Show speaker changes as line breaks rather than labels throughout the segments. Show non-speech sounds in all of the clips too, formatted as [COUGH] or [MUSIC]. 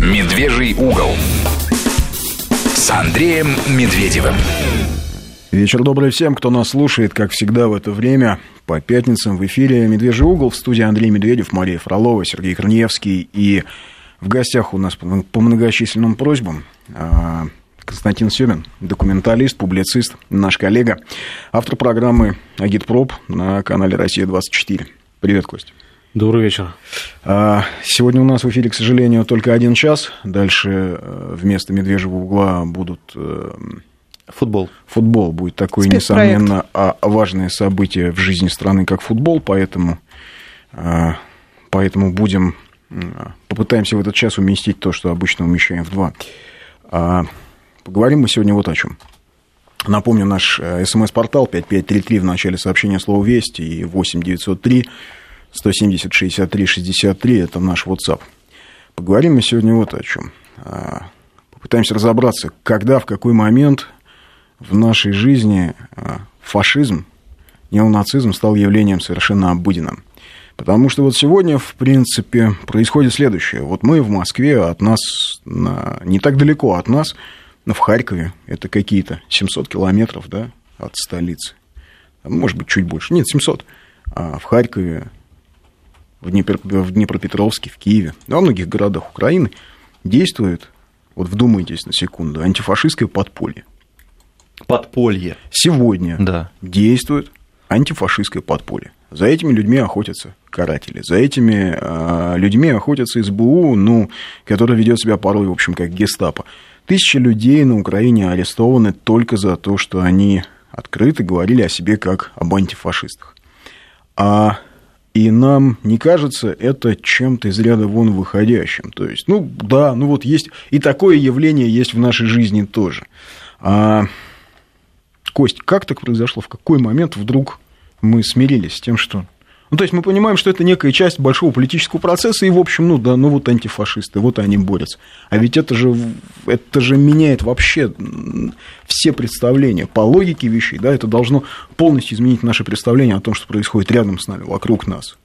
Медвежий угол с Андреем Медведевым.
Вечер добрый всем, кто нас слушает, как всегда в это время, по пятницам в эфире «Медвежий угол» в студии Андрей Медведев, Мария Фролова, Сергей Корнеевский. И в гостях у нас по многочисленным просьбам а, Константин Семин, документалист, публицист, наш коллега, автор программы «Агитпроп» на канале «Россия-24». Привет, Костя.
Добрый вечер.
А, сегодня у нас в эфире, к сожалению, только один час. Дальше э, вместо «Медвежьего угла» будут... Э,
футбол.
Футбол будет такое, несомненно, а, важное событие в жизни страны, как футбол, поэтому, а, поэтому будем... Попытаемся в этот час уместить то, что обычно умещаем в два. Поговорим мы сегодня вот о чем. Напомню, наш э, смс-портал 5533 в начале сообщения слова «Вести» и 8903 170 63 63 – это наш WhatsApp. Поговорим мы сегодня вот о чем. А, попытаемся разобраться, когда, в какой момент в нашей жизни а, фашизм, неонацизм стал явлением совершенно обыденным. Потому что вот сегодня, в принципе, происходит следующее. Вот мы в Москве, от нас, не так далеко от нас – ну, в Харькове это какие-то 700 километров, да, от столицы. Может быть, чуть больше. Нет, 700. А в Харькове, в, Днепр... в Днепропетровске, в Киеве, во многих городах Украины действует, вот вдумайтесь на секунду, антифашистское подполье.
Подполье.
Сегодня
да.
действует антифашистское подполье. За этими людьми охотятся каратели. За этими э, людьми охотятся СБУ, ну, который ведет себя порой, в общем, как гестапо. Тысячи людей на Украине арестованы только за то, что они открыто говорили о себе как об антифашистах. А и нам не кажется это чем-то из ряда вон выходящим. То есть, ну да, ну вот есть, и такое явление есть в нашей жизни тоже. А, Кость, как так произошло? В какой момент вдруг мы смирились с тем, что ну, то есть мы понимаем, что это некая часть большого политического процесса, и, в общем, ну да, ну вот антифашисты, вот они борются. А ведь это же, это же меняет вообще все представления. По логике вещей, да, это должно полностью изменить наше представление о том, что происходит рядом с нами, вокруг нас.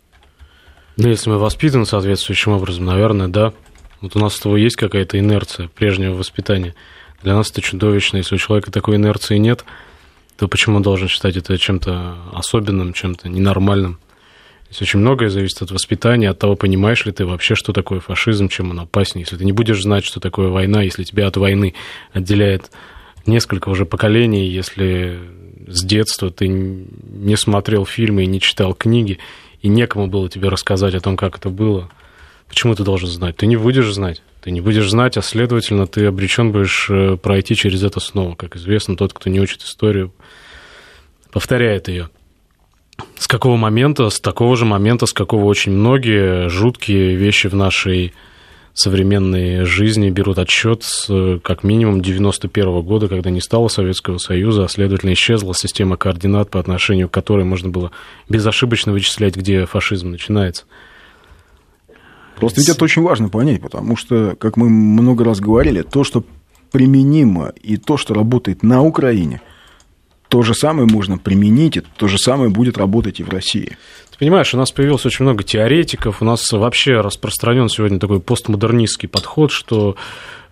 Ну, если мы воспитаны соответствующим образом, наверное, да. Вот у нас с того есть какая-то инерция прежнего воспитания. Для нас это чудовищно. Если у человека такой инерции нет, то почему он должен считать это чем-то особенным, чем-то ненормальным? Есть очень многое зависит от воспитания, от того, понимаешь ли ты вообще, что такое фашизм, чем он опаснее. Если ты не будешь знать, что такое война, если тебя от войны отделяет несколько уже поколений, если с детства ты не смотрел фильмы и не читал книги, и некому было тебе рассказать о том, как это было, почему ты должен знать? Ты не будешь знать. Ты не будешь знать, а следовательно, ты обречен будешь э, пройти через это снова. Как известно, тот, кто не учит историю, повторяет ее. С какого момента? С такого же момента, с какого очень многие жуткие вещи в нашей современной жизни берут отсчет с как минимум 91 года, когда не стало Советского Союза, а следовательно исчезла система координат, по отношению к которой можно было безошибочно вычислять, где фашизм начинается.
Просто ведь это очень важно понять, потому что, как мы много раз говорили, то, что применимо и то, что работает на Украине – то же самое можно применить, и то же самое будет работать и в России.
Ты понимаешь, у нас появилось очень много теоретиков, у нас вообще распространен сегодня такой постмодернистский подход, что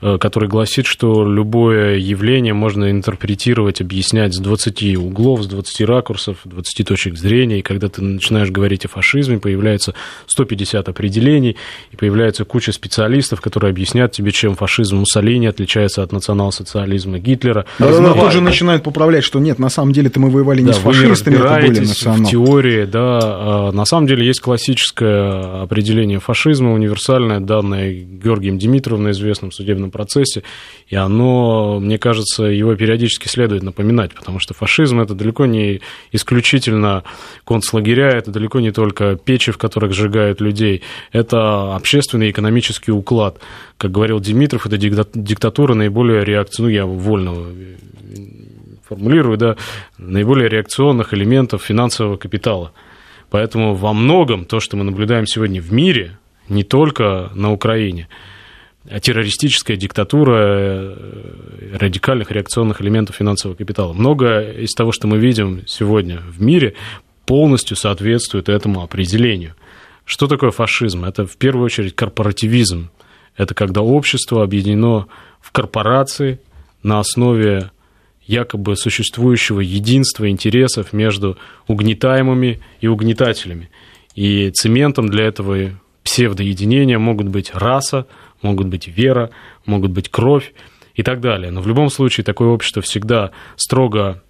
который гласит, что любое явление можно интерпретировать, объяснять с 20 углов, с 20 ракурсов, 20 точек зрения. И когда ты начинаешь говорить о фашизме, появляется 150 определений, и появляется куча специалистов, которые объяснят тебе, чем фашизм Муссолини отличается от национал-социализма Гитлера.
Да, да, тут же начинают поправлять, что нет, на самом деле-то мы воевали не да, с фашистами, это были национал.
в теории, да. А на самом деле есть классическое определение фашизма, универсальное, данное Георгием Димитровым, известным судебным судебном процессе, и оно, мне кажется, его периодически следует напоминать, потому что фашизм это далеко не исключительно концлагеря, это далеко не только печи, в которых сжигают людей, это общественный экономический уклад. Как говорил Димитров, это диктатура наиболее реакционных, ну, я вольно формулирую, да, наиболее реакционных элементов финансового капитала. Поэтому во многом то, что мы наблюдаем сегодня в мире, не только на Украине, террористическая диктатура э, радикальных реакционных элементов финансового капитала. Много из того, что мы видим сегодня в мире, полностью соответствует этому определению. Что такое фашизм? Это в первую очередь корпоративизм. Это когда общество объединено в корпорации на основе якобы существующего единства интересов между угнетаемыми и угнетателями. И цементом для этого псевдоединения могут быть раса, могут быть вера, могут быть кровь и так далее. Но в любом случае такое общество всегда строго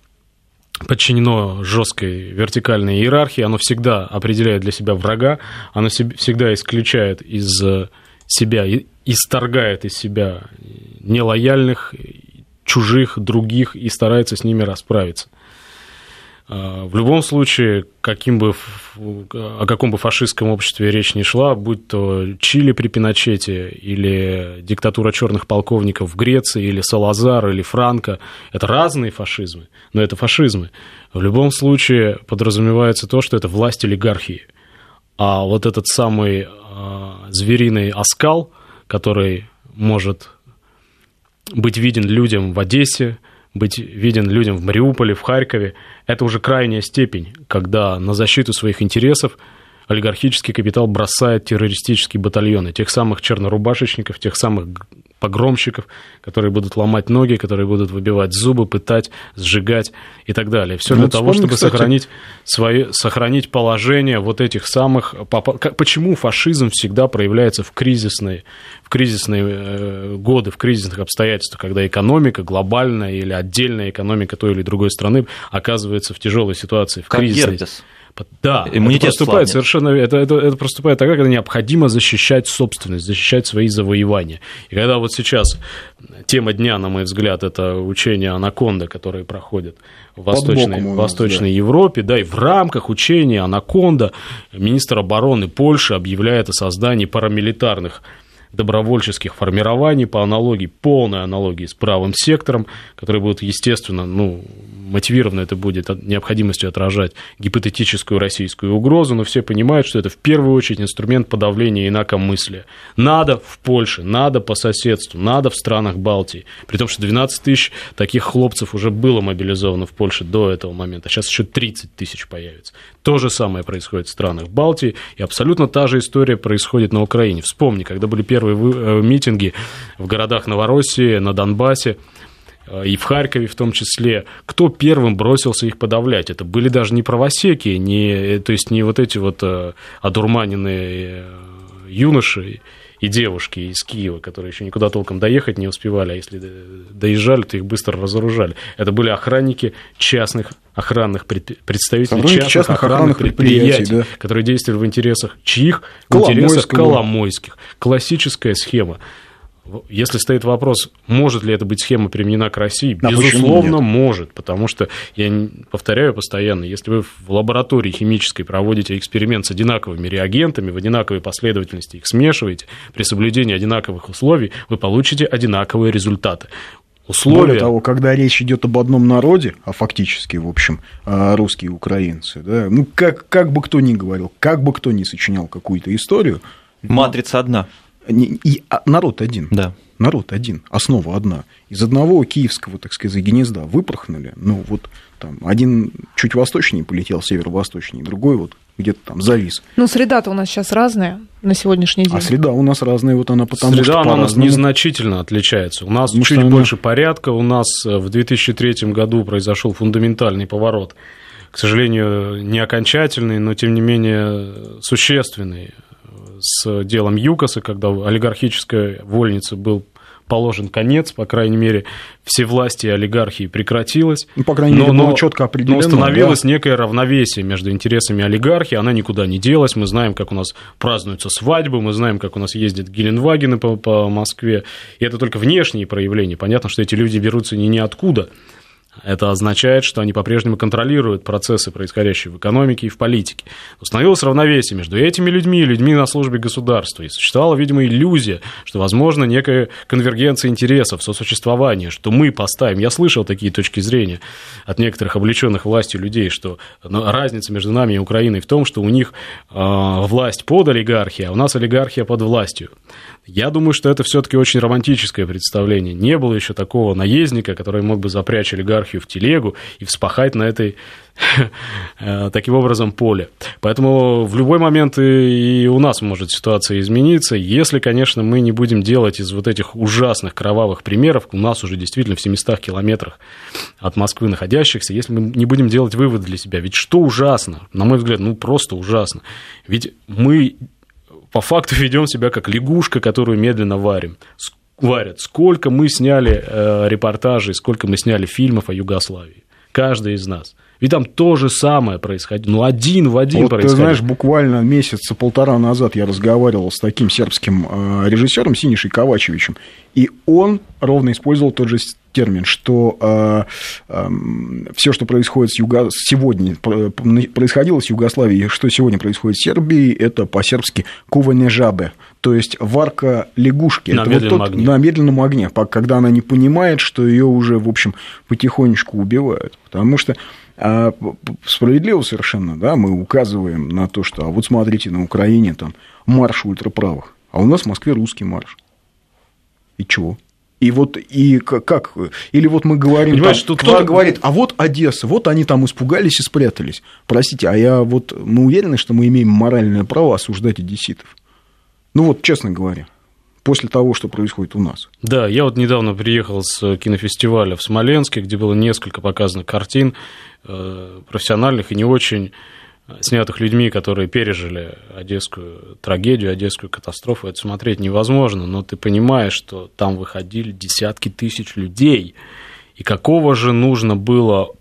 подчинено жесткой вертикальной иерархии, оно всегда определяет для себя врага, оно всегда исключает из себя, исторгает из себя нелояльных, чужих, других и старается с ними расправиться. А, в любом случае, каким бы, о каком бы фашистском обществе речь не шла, будь то Чили при Пиночете, или диктатура черных полковников в Греции, или Салазар, или Франко, это разные фашизмы, но это фашизмы. В любом случае подразумевается то, что это власть олигархии. А вот этот самый э, звериный оскал, который может быть виден людям в Одессе, быть виден людям в Мариуполе, в Харькове, это уже крайняя степень, когда на защиту своих интересов олигархический капитал бросает террористические батальоны, тех самых чернорубашечников, тех самых погромщиков, которые будут ломать ноги, которые будут выбивать зубы, пытать, сжигать и так далее. Все ну, для того, чтобы кстати... сохранить, свои, сохранить положение вот этих самых... Почему фашизм всегда проявляется в кризисные, в кризисные э, годы, в кризисных обстоятельствах, когда экономика глобальная или отдельная экономика той или другой страны оказывается в тяжелой ситуации, в
как
кризисной...
Герпес.
Да, Иммунитет это проступает слабнет. совершенно, это, это, это проступает тогда, когда необходимо защищать собственность, защищать свои завоевания. И когда вот сейчас тема дня, на мой взгляд, это учение Анаконда, которые проходят в Восточной, нас, Восточной да. Европе, да, и в рамках учения Анаконда министр обороны Польши объявляет о создании парамилитарных добровольческих формирований по аналогии, полной аналогии с правым сектором, которые будут, естественно, ну, мотивировано это будет необходимостью отражать гипотетическую российскую угрозу, но все понимают, что это в первую очередь инструмент подавления инакомыслия. Надо в Польше, надо по соседству, надо в странах Балтии. При том, что 12 тысяч таких хлопцев уже было мобилизовано в Польше до этого момента, а сейчас еще 30 тысяч появится. То же самое происходит в странах Балтии, и абсолютно та же история происходит на Украине. Вспомни, когда были первые э, митинги в городах Новороссии, на Донбассе, э, и в Харькове в том числе, кто первым бросился их подавлять. Это были даже не правосеки, не, то есть не вот эти вот э, одурманенные юноши и девушки из Киева, которые еще никуда толком доехать не успевали, а если доезжали, то их быстро разоружали. Это были охранники частных охранных пред... представителей частных, частных охранных, охранных предприятий, предприятий да. которые действовали в интересах чьих? В интересах Коломойских. Классическая схема. Если стоит вопрос, может ли это быть схема применена к России, а безусловно, может, потому что, я повторяю постоянно, если вы в лаборатории химической проводите эксперимент с одинаковыми реагентами, в одинаковой последовательности их смешиваете, при соблюдении одинаковых условий, вы получите одинаковые результаты.
Условия... Более того, когда речь идет об одном народе, а фактически, в общем, а, русские украинцы, да, ну, как, как бы кто ни говорил, как бы кто ни сочинял какую-то историю...
Матрица одна.
И а, народ один.
Да.
Народ один, основа одна. Из одного киевского, так сказать, гнезда выпорхнули. Ну, вот там один чуть восточнее полетел, северо-восточнее, другой вот где-то там завис.
Ну, среда-то у нас сейчас разная на сегодняшний день.
А среда у нас разная, вот она потому
среда
что...
Среда у нас незначительно отличается. У нас потому чуть она... больше порядка, у нас э, в 2003 году произошел фундаментальный поворот. К сожалению, не окончательный, но тем не менее существенный с делом ЮКОСа, когда олигархическая вольница был положен конец, по крайней мере, все власти и олигархии прекратилось.
Ну, по крайней мере, но, было четко определено.
Но установилось да? некое равновесие между интересами олигархии, она никуда не делась, мы знаем, как у нас празднуются свадьбы, мы знаем, как у нас ездят Геленвагены по, по Москве, и это только внешние проявления. Понятно, что эти люди берутся не ниоткуда, это означает, что они по-прежнему контролируют процессы, происходящие в экономике и в политике. Установилось равновесие между этими людьми и людьми на службе государства. И существовала, видимо, иллюзия, что возможно некая конвергенция интересов, сосуществование, что мы поставим. Я слышал такие точки зрения от некоторых облеченных властью людей, что разница между нами и Украиной в том, что у них э, власть под олигархией, а у нас олигархия под властью. Я думаю, что это все-таки очень романтическое представление. Не было еще такого наездника, который мог бы запрячь олигархию в телегу и вспахать на этой [LAUGHS] Э, таким образом поле. Поэтому в любой момент и у нас может ситуация измениться, если, конечно, мы не будем делать из вот этих ужасных кровавых примеров, у нас уже действительно в 700 километрах от Москвы находящихся, если мы не будем делать выводы для себя. Ведь что ужасно? На мой взгляд, ну просто ужасно. Ведь мы по факту ведем себя как лягушка, которую медленно варим варят. Сколько мы сняли э, репортажей, сколько мы сняли фильмов о Югославии. Каждый из нас. Ведь там то же самое происходило. Ну, один в один
вот,
происходило.
Ты знаешь, буквально месяца полтора назад я разговаривал с таким сербским э, режиссером Синишей Ковачевичем, и он ровно использовал тот же термин, что э, э, все, что происходит с Юго... сегодня, происходило с Югославией, что сегодня происходит с Сербией, это по-сербски куване жабе, то есть варка лягушки.
На
это
медленном
вот тот,
огне.
На медленном огне, когда она не понимает, что ее уже, в общем, потихонечку убивают. Потому что а справедливо совершенно, да, мы указываем на то, что, а вот смотрите, на Украине там марш ультраправых, а у нас в Москве русский марш. И чего? И вот, и как, или вот мы говорим,
Понимаешь,
там,
что
кто
кто...
говорит, а вот Одесса, вот они там испугались и спрятались. Простите, а я вот, мы уверены, что мы имеем моральное право осуждать одесситов? Ну вот, честно говоря после того, что происходит у нас.
Да, я вот недавно приехал с кинофестиваля в Смоленске, где было несколько показано картин э, профессиональных и не очень снятых людьми, которые пережили одесскую трагедию, одесскую катастрофу. Это смотреть невозможно, но ты понимаешь, что там выходили десятки тысяч людей. И какого же нужно было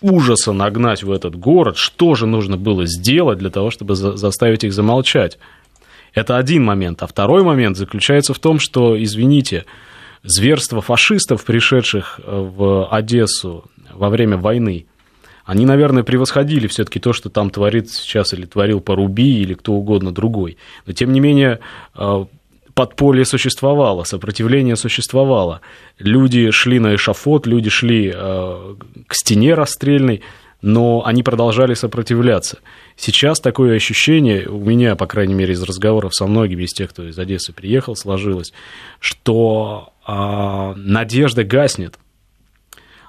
ужаса нагнать в этот город, что же нужно было сделать для того, чтобы заставить их замолчать. Это один момент. А второй момент заключается в том, что, извините, зверство фашистов, пришедших э, в Одессу во время войны, они, наверное, превосходили все-таки то, что там творит сейчас или творил Поруби или кто угодно другой. Но, тем не менее, э, подполье существовало, сопротивление существовало. Люди шли на эшафот, люди шли э, к стене расстрельной, но они продолжали сопротивляться. Сейчас такое ощущение, у меня, по крайней мере, из разговоров со многими из тех, кто из Одессы приехал, сложилось, что э, надежда гаснет.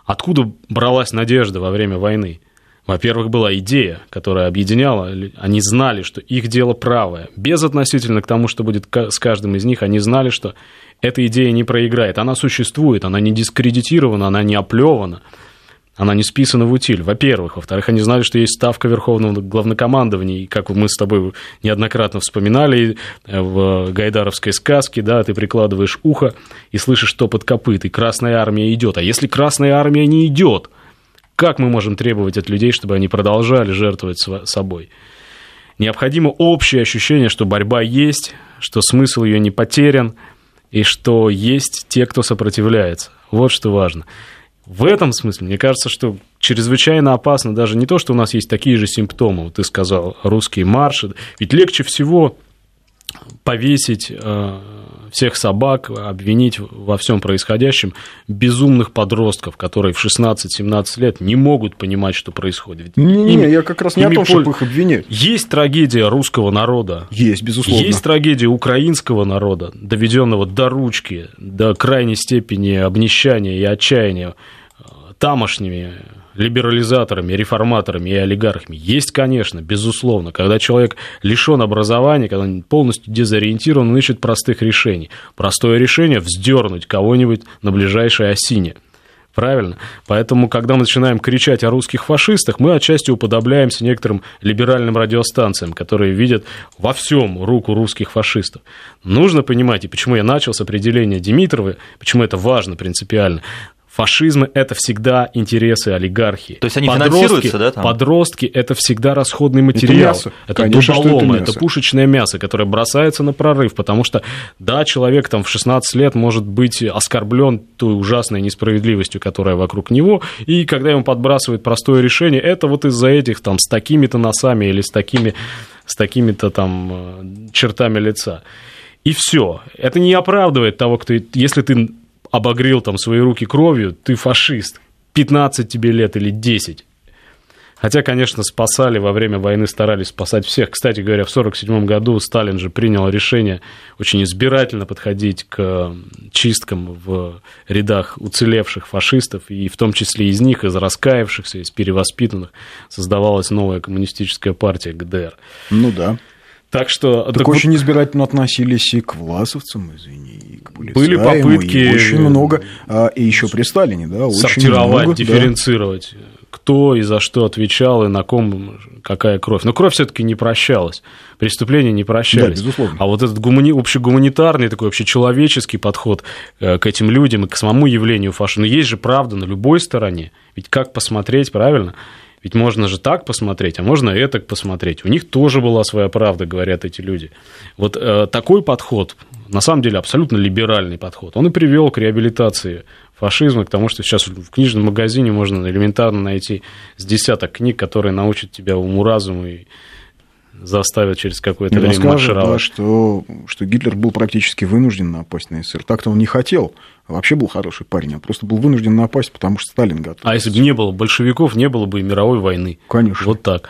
Откуда бралась надежда во время войны? Во-первых, была идея, которая объединяла, они знали, что их дело правое. Безотносительно к тому, что будет с каждым из них, они знали, что эта идея не проиграет. Она существует, она не дискредитирована, она не оплевана она не списана в утиль, во-первых. Во-вторых, они знали, что есть ставка Верховного Главнокомандования, и как мы с тобой неоднократно вспоминали э, в гайдаровской сказке, да, ты прикладываешь ухо и слышишь топот копыт, и Красная Армия идет. А если Красная Армия не идет, как мы можем требовать от людей, чтобы они продолжали жертвовать собой? Необходимо общее ощущение, что борьба есть, что смысл ее не потерян, и что есть те, кто сопротивляется. Вот что важно. В этом смысле, мне кажется, что чрезвычайно опасно даже не то, что у нас есть такие же симптомы, вот ты сказал, русские марши, ведь легче всего повесить э, всех собак, обвинить во всем происходящем безумных подростков, которые в 16-17 лет не могут понимать, что происходит.
Не-не, я как раз не о том, чтобы их обвинять.
Есть трагедия русского народа.
Есть, безусловно.
Есть трагедия украинского народа, доведенного до ручки, до крайней степени обнищания и отчаяния э, тамошними либерализаторами, реформаторами и олигархами? Есть, конечно, безусловно. Когда человек лишен образования, когда он полностью дезориентирован, он ищет простых решений. Простое решение – вздернуть кого-нибудь на ближайшей осине. Правильно? Поэтому, когда мы начинаем кричать о русских фашистах, мы отчасти уподобляемся некоторым либеральным радиостанциям, которые видят во всем руку русских фашистов. Нужно понимать, и почему я начал с определения Димитрова, почему это важно принципиально, Фашизм – это всегда интересы олигархии.
То есть они подростки, финансируются, да? Там?
Подростки – это всегда расходный материал. Это, мясо. это Конечно, дуболома, это, это пушечное мясо, которое бросается на прорыв, потому что, да, человек там в 16 лет может быть оскорблен той ужасной несправедливостью, которая вокруг него, и когда ему подбрасывают простое решение, это вот из-за этих там с такими-то носами или с такими, с такими-то там э, чертами лица. И все. Это не оправдывает того, кто, если ты обогрел там свои руки кровью, ты фашист. 15 тебе лет или 10. Хотя, конечно, спасали во время войны, старались спасать всех. Кстати говоря, в 1947 году Сталин же принял решение очень избирательно подходить к чисткам в рядах уцелевших фашистов, и в том числе из них, из раскаявшихся, из перевоспитанных, создавалась новая коммунистическая партия ГДР.
Ну да.
Так что...
Так, так очень вот... избирательно относились и к власовцам, извини, и к
Были попытки...
И очень много, а, и еще при Сталине, да,
очень Сортировать, много, дифференцировать. Да кто и за что отвечал, и на ком какая кровь. Но кровь все-таки не прощалась, преступления не прощались.
Да, безусловно.
А вот этот гумани... общегуманитарный, такой общечеловеческий подход э, к этим людям и к самому явлению фашизма, есть же правда на любой стороне. Ведь как посмотреть, правильно? Ведь можно же так посмотреть, а можно и так посмотреть. У них тоже была своя правда, говорят эти люди. Вот э, такой подход, на самом деле абсолютно либеральный подход, он и привел к реабилитации фашизма, к тому, что сейчас в книжном магазине можно элементарно найти с десяток книг, которые научат тебя уму-разуму и заставят через какое-то время скажет, маршировать.
Да, что, что Гитлер был практически вынужден напасть на СССР. Так-то он не хотел. Вообще был хороший парень, а просто был вынужден напасть, потому что Сталин готов.
А если бы не было большевиков, не было бы и мировой войны.
Конечно.
Вот так.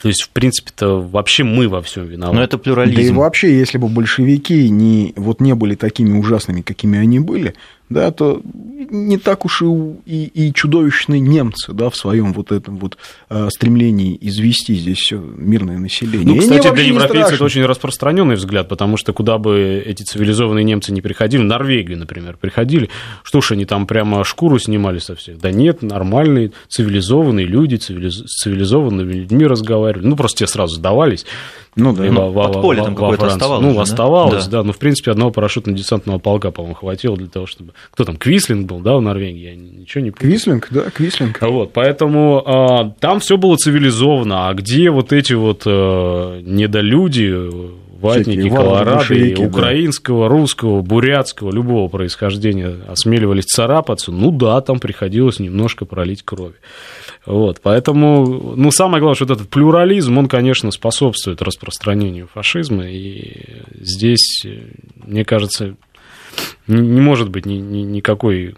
То есть, в принципе-то, вообще мы во всем виноваты.
Но это плюрализм. Да и вообще, если бы большевики не, вот не были такими ужасными, какими они были, да, то не так уж и, и, и чудовищные немцы, да, в своем вот этом вот э, стремлении извести здесь мирное население.
Ну, кстати, для европейцев это очень распространенный взгляд, потому что куда бы эти цивилизованные немцы не приходили, в Норвегию, например, приходили, что ж они там прямо шкуру снимали со всех? Да нет, нормальные, цивилизованные люди, цивилиз... с цивилизованными людьми разговаривали, ну, просто те сразу сдавались.
Ну да,
ну, подполье там какое-то оставалось. Ну, же, оставалось, да? да. Ну, в принципе, одного парашютно-десантного полка, по-моему, хватило для того, чтобы... Кто там, Квислинг был, да, в Норвегии? Я ничего не
помню. Квислинг, да, Квислинг.
Вот, поэтому а, там все было цивилизованно. А где вот эти вот а, недолюди, ватники, колорады, украинского, да. русского, бурятского, любого происхождения осмеливались царапаться, ну да, там приходилось немножко пролить крови. Вот, поэтому, ну, самое главное, что вот этот плюрализм, он, конечно, способствует распространению фашизма, и здесь, мне кажется, не может быть ни, ни, никакой,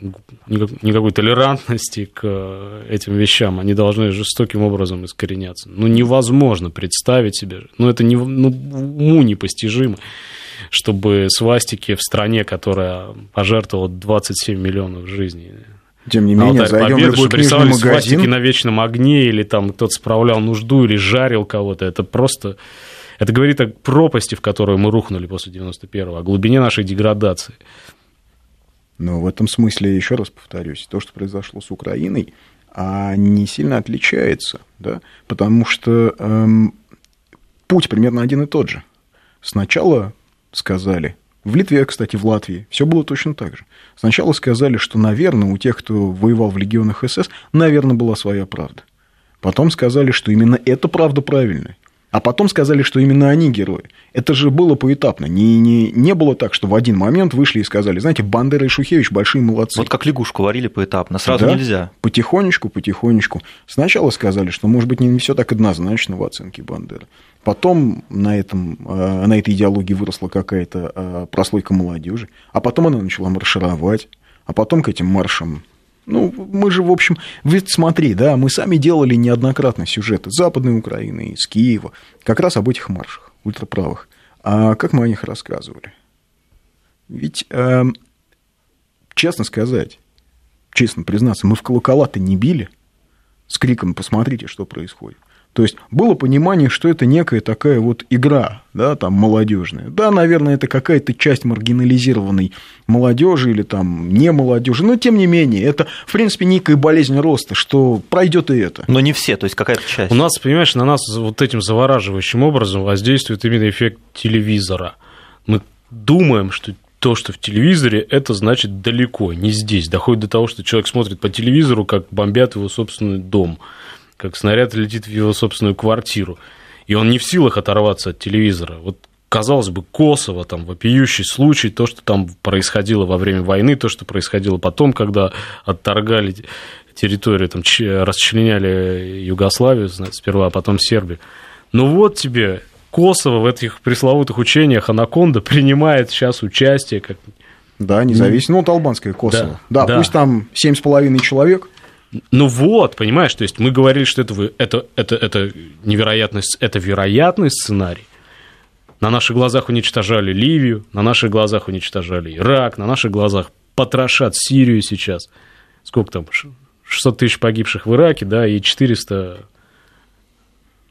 никакой толерантности к этим вещам. Они должны жестоким образом искореняться. Ну, невозможно представить себе, ну, это не, ну, уму непостижимо, чтобы свастики в стране, которая пожертвовала 27 миллионов жизней,
тем не менее, зайдем в любой книжный
магазин. на вечном огне, или там кто-то справлял нужду, или жарил кого-то. Это просто... Это говорит о пропасти, в которую мы рухнули после 91-го, о глубине нашей деградации.
Но в этом смысле, еще раз повторюсь, то, что произошло с Украиной, а не сильно отличается, да, потому что эм, путь примерно один и тот же. Сначала сказали, в Литве, кстати, в Латвии все было точно так же. Сначала сказали, что, наверное, у тех, кто воевал в легионах СС, наверное, была своя правда. Потом сказали, что именно эта правда правильная. А потом сказали, что именно они герои. Это же было поэтапно. Не, не, не было так, что в один момент вышли и сказали, знаете, Бандера и Шухевич большие молодцы.
Вот как лягушку варили поэтапно, сразу да? нельзя.
Потихонечку, потихонечку. Сначала сказали, что, может быть, не все так однозначно в оценке Бандеры. Потом на, этом, э, на этой идеологии выросла какая-то э, прослойка молодежи. А потом она начала маршировать. А потом к этим маршам ну, мы же, в общем, ведь смотри, да, мы сами делали неоднократно сюжеты Западной Украины, из Киева, как раз об этих маршах ультраправых. А как мы о них рассказывали? Ведь, э, честно сказать, честно признаться, мы в колокола-то не били с криком «посмотрите, что происходит». То есть было понимание, что это некая такая вот игра, да, там молодежная. Да, наверное, это какая-то часть маргинализированной молодежи или там не молодежи, но тем не менее, это, в принципе, некая болезнь роста, что пройдет и это.
Но не все, то есть какая-то часть.
У нас, понимаешь, на нас вот этим завораживающим образом воздействует именно эффект телевизора. Мы думаем, что то, что в телевизоре, это значит далеко, не здесь. Доходит до того, что человек смотрит по телевизору, как бомбят его собственный дом как снаряд летит в его собственную квартиру. И он не в силах оторваться от телевизора. Вот казалось бы, Косово, там, вопиющий случай, то, что там происходило во время войны, то, что происходило потом, когда отторгали территорию, там, расчленяли Югославию сперва, а потом Сербию. Ну вот тебе Косово в этих пресловутых учениях Анаконда принимает сейчас участие. Как...
Да, независимо, ну, вот албанское Косово. Да, да, да. пусть там 7,5 человек,
Ну вот, понимаешь, то есть мы говорили, что это, это, это, это невероятность, это вероятный сценарий. На наших глазах уничтожали Ливию, на наших глазах уничтожали Ирак, на наших глазах потрошат Сирию сейчас. Сколько там? 600 тысяч погибших в Ираке, да, и 400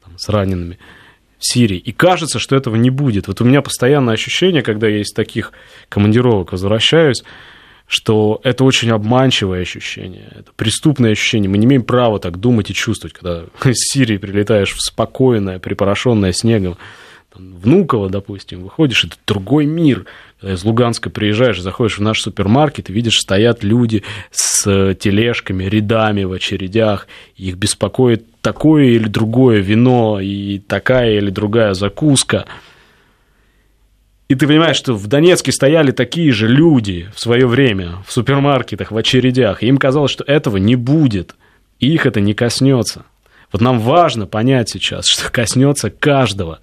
там, с ранеными в Сирии. И кажется, что этого не будет. Вот у меня постоянное ощущение, когда я из таких командировок возвращаюсь, что это очень обманчивое ощущение, это преступное ощущение. Мы не имеем права так думать и чувствовать, когда [LAUGHS] из Сирии прилетаешь в спокойное, припорошенное снегом там, Внуково, допустим, выходишь, это другой мир. Когда из Луганска приезжаешь, заходишь в наш супермаркет и видишь, стоят люди с тележками, рядами в очередях, их беспокоит такое или другое вино и такая или другая закуска – и ты понимаешь, что в Донецке стояли такие же люди в свое время в супермаркетах, в очередях, и им казалось, что этого не будет, и их это не коснется. Вот нам важно понять сейчас, [LAUGHS] что коснется каждого.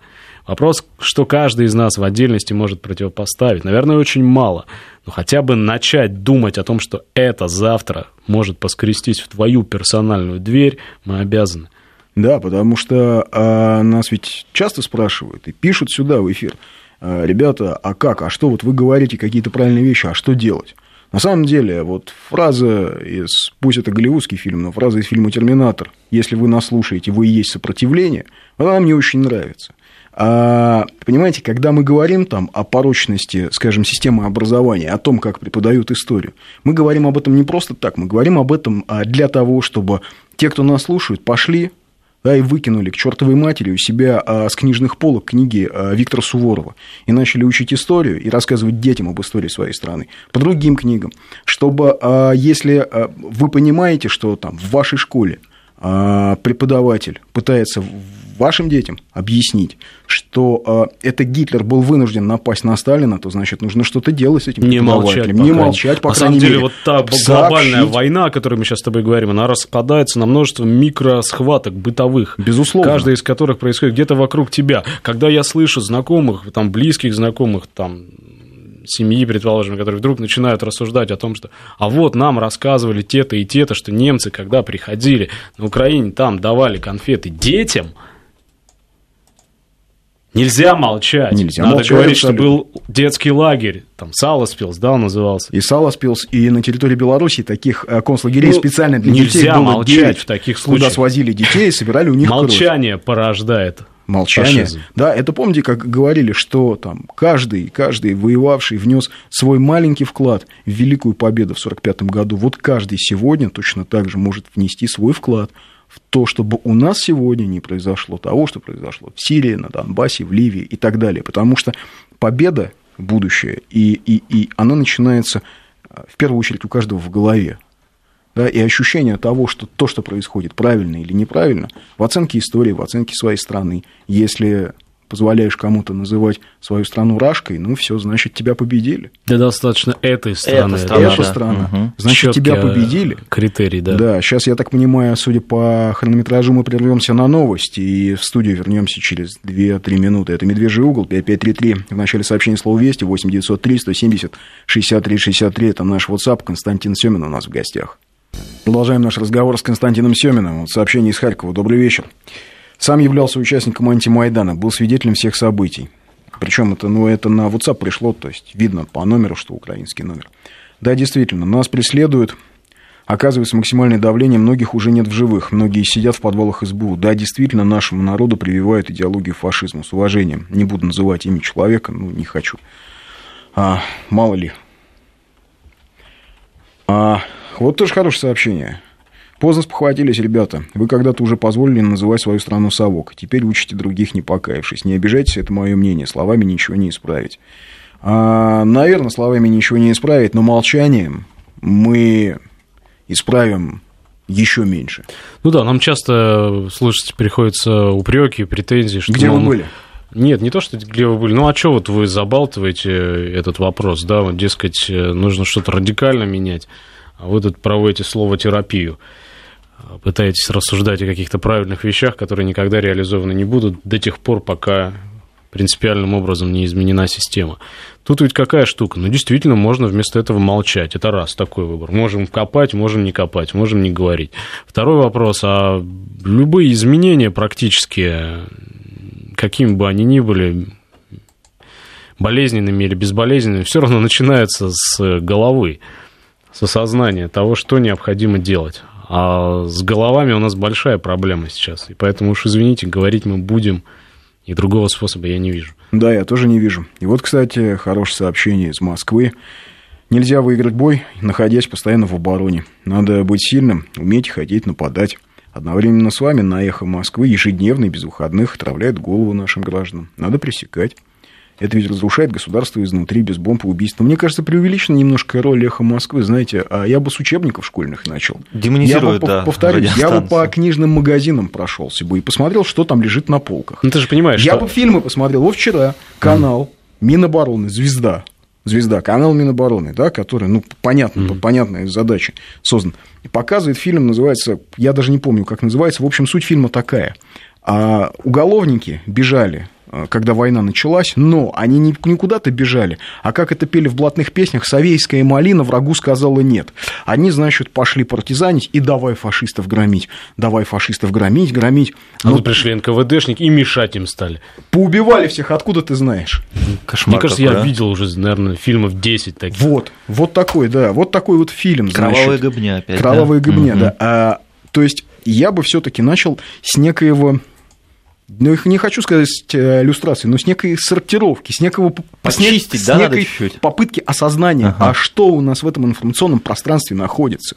Вопрос, что каждый из нас в отдельности может противопоставить, наверное, очень мало. Но хотя бы начать думать о том, что это завтра может поскрестись в твою персональную дверь, мы обязаны.
Да, потому что а, нас ведь часто спрашивают и пишут сюда в эфир – ребята, а как, а что, вот вы говорите какие-то правильные вещи, а что делать? На самом деле, вот фраза из, пусть это голливудский фильм, но фраза из фильма «Терминатор», если вы нас слушаете, вы и есть сопротивление, она мне очень нравится. А, понимаете, когда мы говорим там о порочности, скажем, системы образования, о том, как преподают историю, мы говорим об этом не просто так, мы говорим об этом а, для того, чтобы те, кто нас слушают, пошли, да, и выкинули к чертовой матери у себя а, с книжных полок книги а, Виктора Суворова. И начали учить историю и рассказывать детям об истории своей страны по другим книгам, чтобы, а, если вы понимаете, что там в вашей школе преподаватель пытается вашим детям объяснить, что э, это Гитлер был вынужден напасть на Сталина, то значит нужно что-то делать с этим
не молчать,
не молчать, по
На самом деле, вот та глобальная война, о которой мы сейчас с тобой говорим, она распадается на множество микросхваток бытовых.
Безусловно.
Каждая из которых происходит где-то вокруг тебя. Когда я слышу знакомых, там, близких знакомых, там, семьи, предположим, которые вдруг начинают рассуждать о том, что а вот нам рассказывали те-то и те-то, что немцы, когда приходили на Украине, там давали конфеты детям – Нельзя молчать.
Нельзя
Надо
молчать,
говорить, абсолютно. что был детский лагерь, там Саласпилс, да, он назывался.
И Саласпилс, и на территории Беларуси таких э, концлагерей ну, специально для
нельзя
детей было
молчать
9,
в таких случаях.
Куда свозили детей и собирали у них
Молчание
кровь.
порождает
Молчание.
Фашизм.
Да, это помните, как говорили, что там каждый, каждый воевавший внес свой маленький вклад в великую победу в 1945 году. Вот каждый сегодня точно так же может внести свой вклад то, чтобы у нас сегодня не произошло того, что произошло в Сирии, на Донбассе, в Ливии и так далее. Потому что победа будущее, и, и, и она начинается э, в первую очередь у каждого в голове. Да, и ощущение того, что то, что происходит, правильно или неправильно, в оценке истории, в оценке своей страны, если позволяешь кому-то называть свою страну рашкой, ну все, значит, тебя победили.
Да достаточно этой страны.
Эта страна, Эта да. страна. Угу. Значит, Чёткие тебя победили.
Критерий, да.
Да, сейчас, я так понимаю, судя по хронометражу, мы прервемся на новости, и в студию вернемся через 2-3 минуты. Это «Медвежий угол», 5533. В начале сообщения слово «Вести», 8903 170 63 63. Это наш WhatsApp. Константин Семин у нас в гостях. Продолжаем наш разговор с Константином Семиным. Вот сообщение из Харькова. Добрый вечер. Сам являлся участником антимайдана, был свидетелем всех событий. Причем это, ну, это на WhatsApp пришло, то есть видно по номеру, что украинский номер. Да, действительно, нас преследуют, оказывается максимальное давление, многих уже нет в живых, многие сидят в подвалах СБУ. Да, действительно, нашему народу прививают идеологию фашизма с уважением. Не буду называть имя человека, ну, не хочу. А, мало ли. А, вот тоже хорошее сообщение. Поздно спохватились, ребята. Вы когда-то уже позволили называть свою страну совок. Теперь учите других, не покаявшись. Не обижайтесь, это мое мнение. Словами ничего не исправить. А, наверное, словами ничего не исправить, но молчанием мы исправим еще меньше.
Ну да, нам часто слышать приходится упреки, претензии,
что где мы, вы были?
Нет, не то, что где вы были. Ну, а что вот вы забалтываете этот вопрос, да, вот, дескать, нужно что-то радикально менять, а вы тут проводите слово терапию пытаетесь рассуждать о каких-то правильных вещах, которые никогда реализованы не будут до тех пор, пока принципиальным образом не изменена система. Тут ведь какая штука? Ну, действительно, можно вместо этого молчать. Это раз, такой выбор. Можем копать, можем не копать, можем не говорить. Второй вопрос, а любые изменения практически, какими бы они ни были, болезненными или безболезненными, все равно начинаются с головы, с осознания того, что необходимо делать. А с головами у нас большая проблема сейчас. И поэтому уж извините, говорить мы будем, и другого способа я не вижу.
Да, я тоже не вижу. И вот, кстати, хорошее сообщение из Москвы. Нельзя выиграть бой, находясь постоянно в обороне. Надо быть сильным, уметь хотеть нападать. Одновременно с вами на эхо Москвы ежедневно и без выходных отравляет голову нашим гражданам. Надо пресекать. Это ведь разрушает государство изнутри, без бомб и убийств. Но мне кажется, преувеличена немножко роль эхо Москвы. Знаете, а я бы с учебников школьных начал.
Бы, да,
повторюсь, я бы по книжным магазинам прошелся бы и посмотрел, что там лежит на полках.
Ну, ты же понимаешь,
Я что... бы фильмы посмотрел. Вот вчера канал. Минобороны «Звезда». Звезда, канал Минобороны, да, который, ну, понятно, mm. по понятной задаче создан. И показывает фильм, называется, я даже не помню, как называется, в общем, суть фильма такая. А уголовники бежали когда война началась, но они не, не куда-то бежали, а как это пели в блатных песнях, Савейская малина врагу сказала нет. Они, значит, пошли партизанить и давай фашистов громить, давай фашистов громить, громить.
А тут пришли НКВДшники и мешать им стали.
Поубивали всех, откуда ты знаешь?
Кошмар Мне кажется, какой, я а? видел уже, наверное, фильмов 10 таких.
Вот, вот такой, да, вот такой вот фильм.
Кровавая гыбня опять,
Кровавая да? гыбня, угу. да. А, то есть я бы все таки начал с некоего ну, их не хочу сказать э, иллюстрации, но с некой сортировки, с некого
Почистить,
с,
да,
некой чуть-чуть. попытки осознания, ага. а что у нас в этом информационном пространстве находится.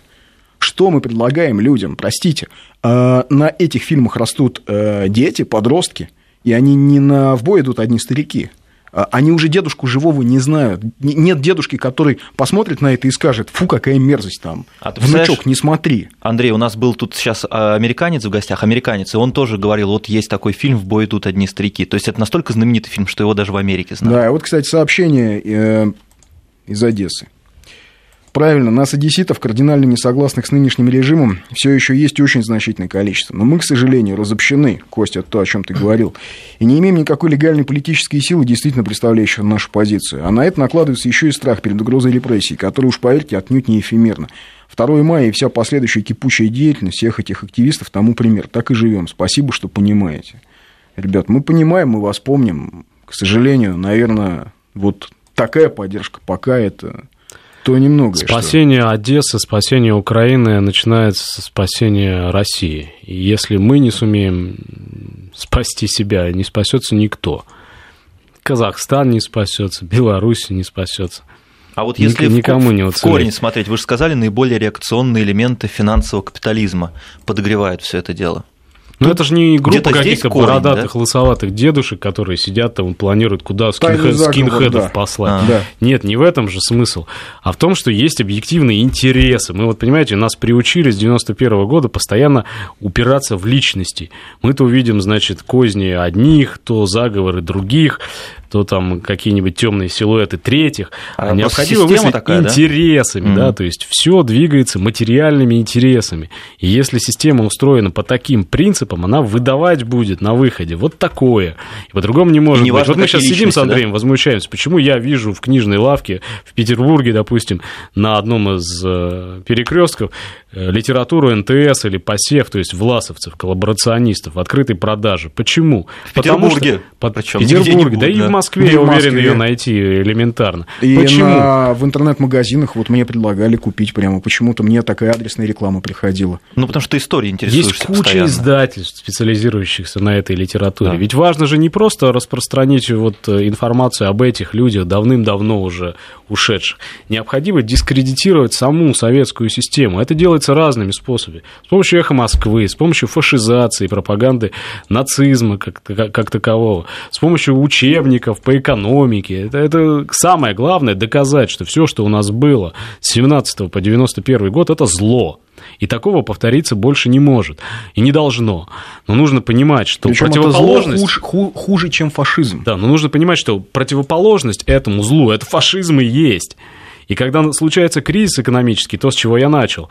Что мы предлагаем людям? Простите, э, на этих фильмах растут э, дети, подростки, и они не на в бой идут одни старики. А, они уже дедушку живого не знают. Нет дедушки, который посмотрит на это и скажет, фу, какая мерзость там. А Внучок, не смотри.
Андрей, у нас был тут сейчас а, американец в гостях, американец, и он тоже говорил, вот есть такой фильм «В бой идут одни старики». То есть это настолько знаменитый фильм, что его даже в Америке знают.
Да, вот, кстати, сообщение э, из Одессы. Правильно, нас, одесситов, кардинально не согласных с нынешним режимом, все еще есть очень значительное количество. Но мы, к сожалению, разобщены, Костя, то, о чем ты говорил, и не имеем никакой легальной политической силы, действительно представляющей нашу позицию. А на это накладывается еще и страх перед угрозой репрессий, который, уж поверьте, отнюдь не эфемерно. 2 мая и вся последующая кипучая деятельность всех этих активистов тому пример. Так и живем. Спасибо, что понимаете. Ребят, мы понимаем, мы вас помним. К сожалению, наверное, вот такая поддержка пока это то немного.
Спасение что. Одессы, спасение Украины начинается с спасения России. И если мы не сумеем спасти себя, не спасется никто. Казахстан не спасется, Беларусь не спасется.
А вот если Ник- никому в, не в корень смотреть, вы же сказали, наиболее реакционные элементы финансового капитализма подогревают все это дело.
Ну, это же не группа каких-то бородатых, да? лысоватых дедушек, которые сидят там, планируют, куда скинхед, скинхедов да. послать. А. Да. Нет, не в этом же смысл, а в том, что есть объективные интересы. Мы вот, понимаете, нас приучили с 91 -го года постоянно упираться в личности. Мы то увидим, значит, козни одних, то заговоры других то там какие-нибудь темные силуэты третьих, а, необходимо мыслить такая, интересами, да? да, то есть все двигается материальными интересами. И если система устроена по таким принципам, она выдавать будет на выходе вот такое. И по-другому не может и не быть. Важно, вот мы сейчас сидим с Андреем, да? возмущаемся, почему я вижу в книжной лавке в Петербурге, допустим, на одном из э, перекрестков литературу НТС или посев, то есть власовцев, коллаборационистов в открытой продаже. Почему?
В Петербурге. Потому что,
в Петербурге, да, да и в Москве, я уверен, Москве. ее найти элементарно.
И Почему? На, в интернет-магазинах вот мне предлагали купить прямо. Почему-то мне такая адресная реклама приходила.
Ну, потому что история интересуешься
Есть куча постоянно. издательств, специализирующихся на этой литературе. Да. Ведь важно же не просто распространить вот э, информацию об этих людях, давным-давно уже ушедших. Необходимо дискредитировать саму советскую систему. Это делается разными способами. С помощью эхо Москвы, с помощью фашизации, пропаганды нацизма как, как, как такового, с помощью учебников, учебников по экономике. Это, это самое главное доказать, что все, что у нас было с 17 по 91 год, это зло. И такого повториться больше не может. И не должно. Но нужно понимать, что Причем противоположность...
Это зло хуже, хуже, чем фашизм.
Да, но нужно понимать, что противоположность этому злу, это фашизм и есть. И когда случается кризис экономический, то, с чего я начал,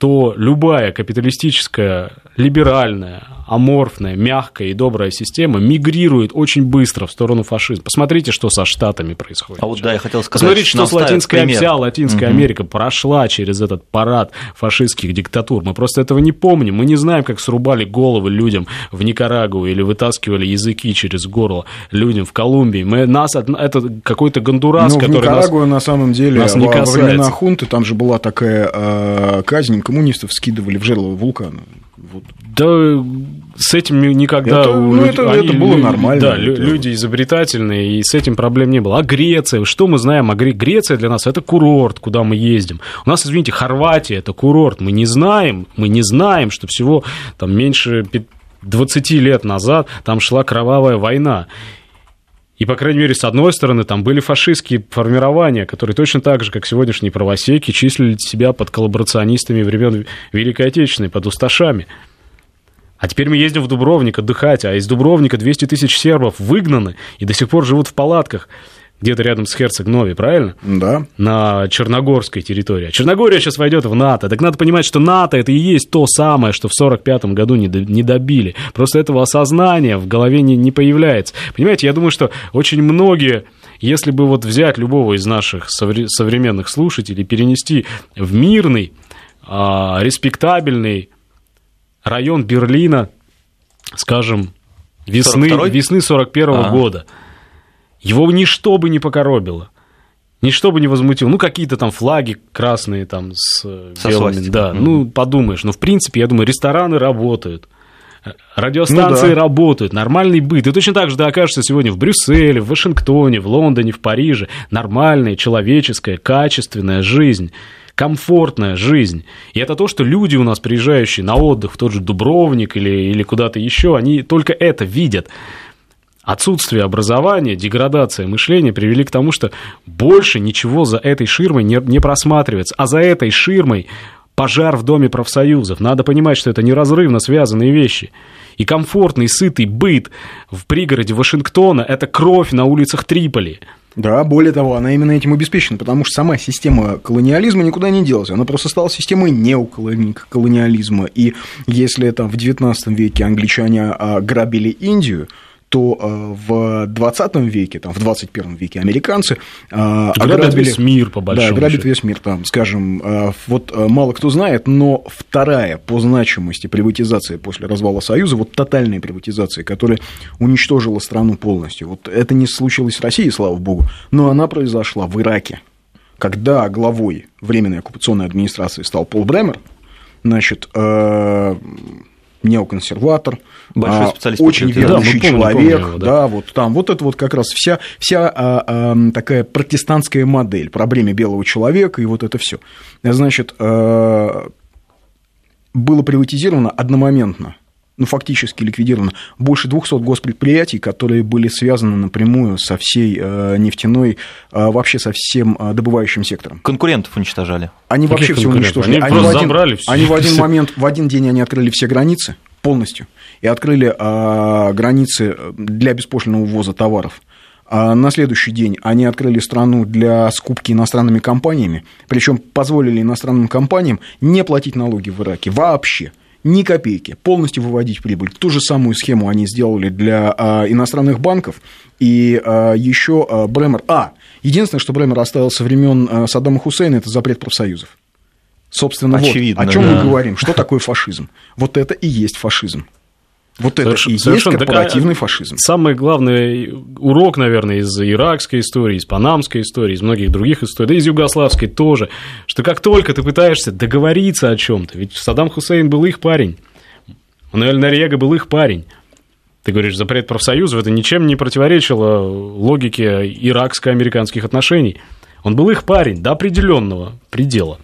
то любая капиталистическая, либеральная, аморфная, мягкая и добрая система мигрирует очень быстро в сторону фашизма. Посмотрите, что со Штатами происходит.
А вот да, я хотел сказать.
Посмотрите, что с Латинской вся Латинская угу. Америка прошла через этот парад фашистских диктатур. Мы просто этого не помним. Мы не знаем, как срубали головы людям в Никарагуа или вытаскивали языки через горло людям в Колумбии. Мы, нас, это какой-то Гондурас,
ну,
который
в Никарагуа, нас, на самом деле, нас не во касается. времена хунты, там же была такая э, казнь, коммунистов скидывали в жерло вулкана.
Вот. Да с этим никогда...
Это, ну, это, они, это было нормально.
Да, это... люди изобретательные, и с этим проблем не было. А Греция? Что мы знаем о Греции? Греция для нас – это курорт, куда мы ездим. У нас, извините, Хорватия – это курорт. Мы не знаем, мы не знаем, что всего там меньше 20 лет назад там шла кровавая война. И, по крайней мере, с одной стороны, там были фашистские формирования, которые точно так же, как сегодняшние правосеки, числили себя под коллаборационистами времен Великой Отечественной, под усташами. А теперь мы ездим в Дубровник отдыхать, а из Дубровника 200 тысяч сербов выгнаны и до сих пор живут в палатках где-то рядом с Херцог Нови, правильно?
Да.
На Черногорской территории. А Черногория сейчас войдет в НАТО. Так надо понимать, что НАТО это и есть то самое, что в 1945 году не, не добили. Просто этого осознания в голове не, не появляется. Понимаете, я думаю, что очень многие если бы вот взять любого из наших современных слушателей, перенести в мирный, а, респектабельный район Берлина, скажем, весны, 42 весны 41 -го а. года, его ничто бы не покоробило. Ничто бы не возмутило. Ну, какие-то там флаги красные там с, с белыми. Да, mm-hmm. ну, подумаешь. Но, в принципе, я думаю, рестораны работают. Радиостанции ну, да. работают, нормальный быт. И точно так же ты окажешься сегодня в Брюсселе, в Вашингтоне, в Лондоне, в Париже. Нормальная, человеческая, качественная жизнь комфортная жизнь. И это то, что люди у нас, приезжающие на отдых в тот же Дубровник или, или куда-то еще, они только это видят. Отсутствие образования, деградация мышления привели к тому, что больше ничего за этой ширмой не, не просматривается. А за этой ширмой пожар в Доме профсоюзов. Надо понимать, что это неразрывно связанные вещи. И комфортный, сытый быт в пригороде Вашингтона – это кровь на улицах Триполи.
Да, более того, она именно этим обеспечена, потому что сама система колониализма никуда не делась. Она просто стала системой неоколониализма. И если там в XIX веке англичане а, грабили Индию, то э, в 20 веке, там, в 21 веке американцы
э, ограбили... весь мир, по большому
Да, грабят весь мир, там, скажем, э, вот мало кто знает, но вторая по значимости приватизация после развала Союза, вот тотальная приватизация, которая уничтожила страну полностью. Вот это не случилось в России, слава богу, но она произошла в Ираке. Когда главой Временной оккупационной администрации стал Пол Бремер, значит, неоконсерватор, Большой а, специалист очень верующий да, человек, его, да. да, вот там, вот это вот как раз вся, вся а, а, такая протестантская модель, проблеме белого человека и вот это все. Значит, а, было приватизировано одномоментно ну, фактически ликвидировано больше 200 госпредприятий, которые были связаны напрямую со всей э, нефтяной, э, вообще со всем э, добывающим сектором.
Конкурентов уничтожали.
Они Каких вообще все уничтожили.
Они, они, в один, забрали все.
они в один [LAUGHS] момент, в один день они открыли все границы полностью и открыли границы для беспошлинного ввоза товаров. А на следующий день они открыли страну для скупки иностранными компаниями, причем позволили иностранным компаниям не платить налоги в Ираке вообще ни копейки, полностью выводить прибыль. Ту же самую схему они сделали для а, иностранных банков. И а, еще а, Бремер... А, единственное, что Бремер оставил со времен а, Саддама Хусейна, это запрет профсоюзов. Собственно, Очевидно, вот о чем да. мы говорим. Что такое фашизм? Вот это и есть фашизм. Вот это Соверш... и есть корпоративный так, фашизм.
Самый главный урок, наверное, из иракской истории, из панамской истории, из многих других историй, да из югославской тоже, что как только ты пытаешься договориться о чем то ведь Саддам Хусейн был их парень, Мануэль Нариега был их парень, ты говоришь, запрет профсоюзов, это ничем не противоречило логике иракско-американских отношений. Он был их парень до определенного предела.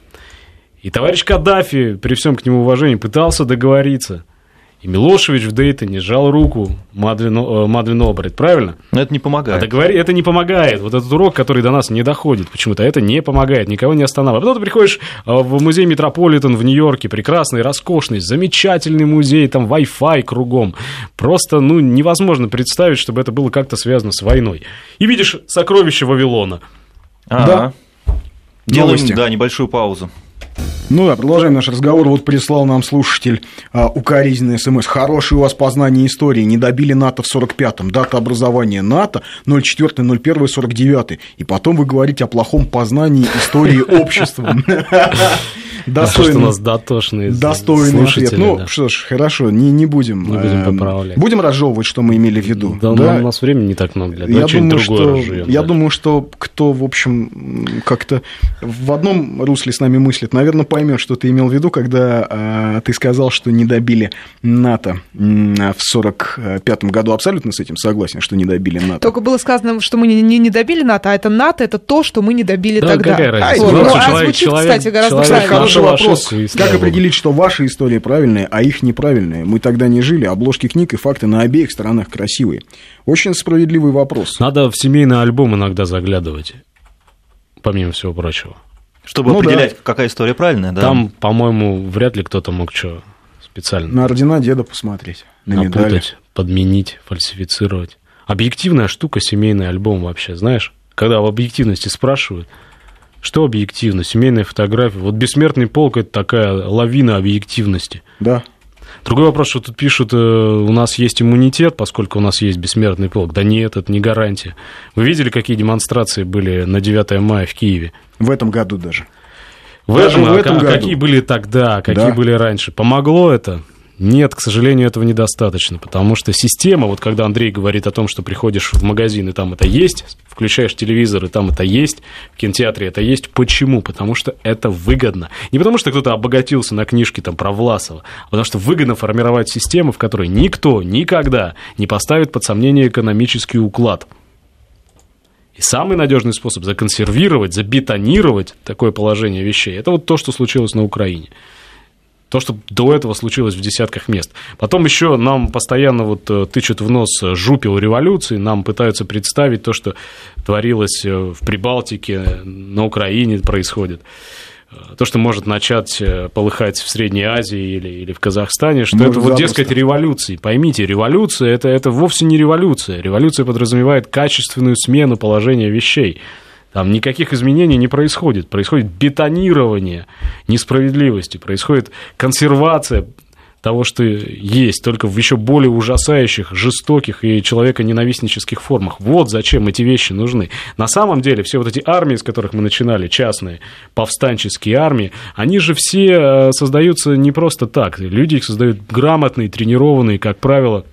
И товарищ Каддафи, при всем к нему уважении, пытался договориться – и Милошевич в Дейтоне сжал руку Мадлен, э, Мадлен правильно?
Но это не помогает.
Это, говори, это не помогает. Вот этот урок, который до нас не доходит почему-то, это не помогает, никого не останавливает. Потом ты приходишь э, в музей Метрополитен в Нью-Йорке, прекрасный, роскошный, замечательный музей, там Wi-Fi кругом. Просто, ну, невозможно представить, чтобы это было как-то связано с войной. И видишь сокровища Вавилона.
А-а. Да. Делаем, Новости. да, небольшую паузу.
Ну да, продолжаем наш разговор. Вот прислал нам слушатель а, укоризненный смс. Хорошее у вас познание истории. Не добили НАТО в 45-м. Дата образования НАТО 04.01.49. И потом вы говорите о плохом познании истории общества. [LAUGHS]
Достойный, что у нас дотошные
Достойный ответ. Ну, да. что ж, хорошо, не, не будем.
Не будем эм, поправлять.
Будем разжевывать, что мы имели в виду.
Да, да? у нас времени не так много для
я думаю, что, разжуем, Я да. думаю, что кто, в общем, как-то в одном русле с нами мыслит, наверное, поймет, что ты имел в виду, когда э, ты сказал, что не добили НАТО в 45 году. Абсолютно с этим согласен, что не добили НАТО.
Только было сказано, что мы не, не, не добили НАТО, а это НАТО, это то, что мы не добили
да,
тогда.
Какая разница?
Вот. Ну, а звучит, человек, кстати, гораздо человек,
хороший вопрос. Как определить, что ваши истории правильные, а их неправильные? Мы тогда не жили, обложки книг и факты на обеих сторонах красивые. Очень справедливый вопрос.
Надо в семейный альбом иногда заглядывать, помимо всего прочего.
Чтобы ну, определять, да. какая история правильная, да?
Там, по-моему, вряд ли кто-то мог что специально.
На ордена деда посмотреть, на Напутать, медали.
подменить, фальсифицировать. Объективная штука семейный альбом вообще, знаешь? Когда в объективности спрашивают, что объективно? Семейная фотография. Вот бессмертный полк – это такая лавина объективности.
Да.
Другой вопрос, что тут пишут, э, у нас есть иммунитет, поскольку у нас есть бессмертный полк. Да нет, это не гарантия. Вы видели, какие демонстрации были на 9 мая в Киеве?
В этом году даже.
В даже этом, в этом а, году. Какие были тогда, какие да. были раньше? Помогло это? Нет, к сожалению, этого недостаточно, потому что система, вот когда Андрей говорит о том, что приходишь в магазин, и там это есть, включаешь телевизор, и там это есть, в кинотеатре это есть. Почему? Потому что это выгодно. Не потому что кто-то обогатился на книжке там про Власова, а потому что выгодно формировать систему, в которой никто никогда не поставит под сомнение экономический уклад. И самый надежный способ законсервировать, забетонировать такое положение вещей, это вот то, что случилось на Украине. То, что до этого случилось в десятках мест. Потом еще нам постоянно вот э, тычут в нос жупил революции, нам пытаются представить то, что творилось э, в Прибалтике, на Украине происходит то, что может начать э, полыхать в Средней Азии или, или в Казахстане, что может, это вот, дескать, революции. Поймите, революция это, это вовсе не революция. Революция подразумевает качественную смену положения вещей. Там никаких изменений не происходит. Происходит бетонирование несправедливости, происходит консервация того, что есть, только в еще более ужасающих, жестоких и человеконенавистнических формах. Вот зачем эти вещи нужны. На самом деле, все вот эти армии, с которых мы начинали, частные, повстанческие армии, они же все э, создаются не просто так. Люди их создают грамотные, тренированные, как правило,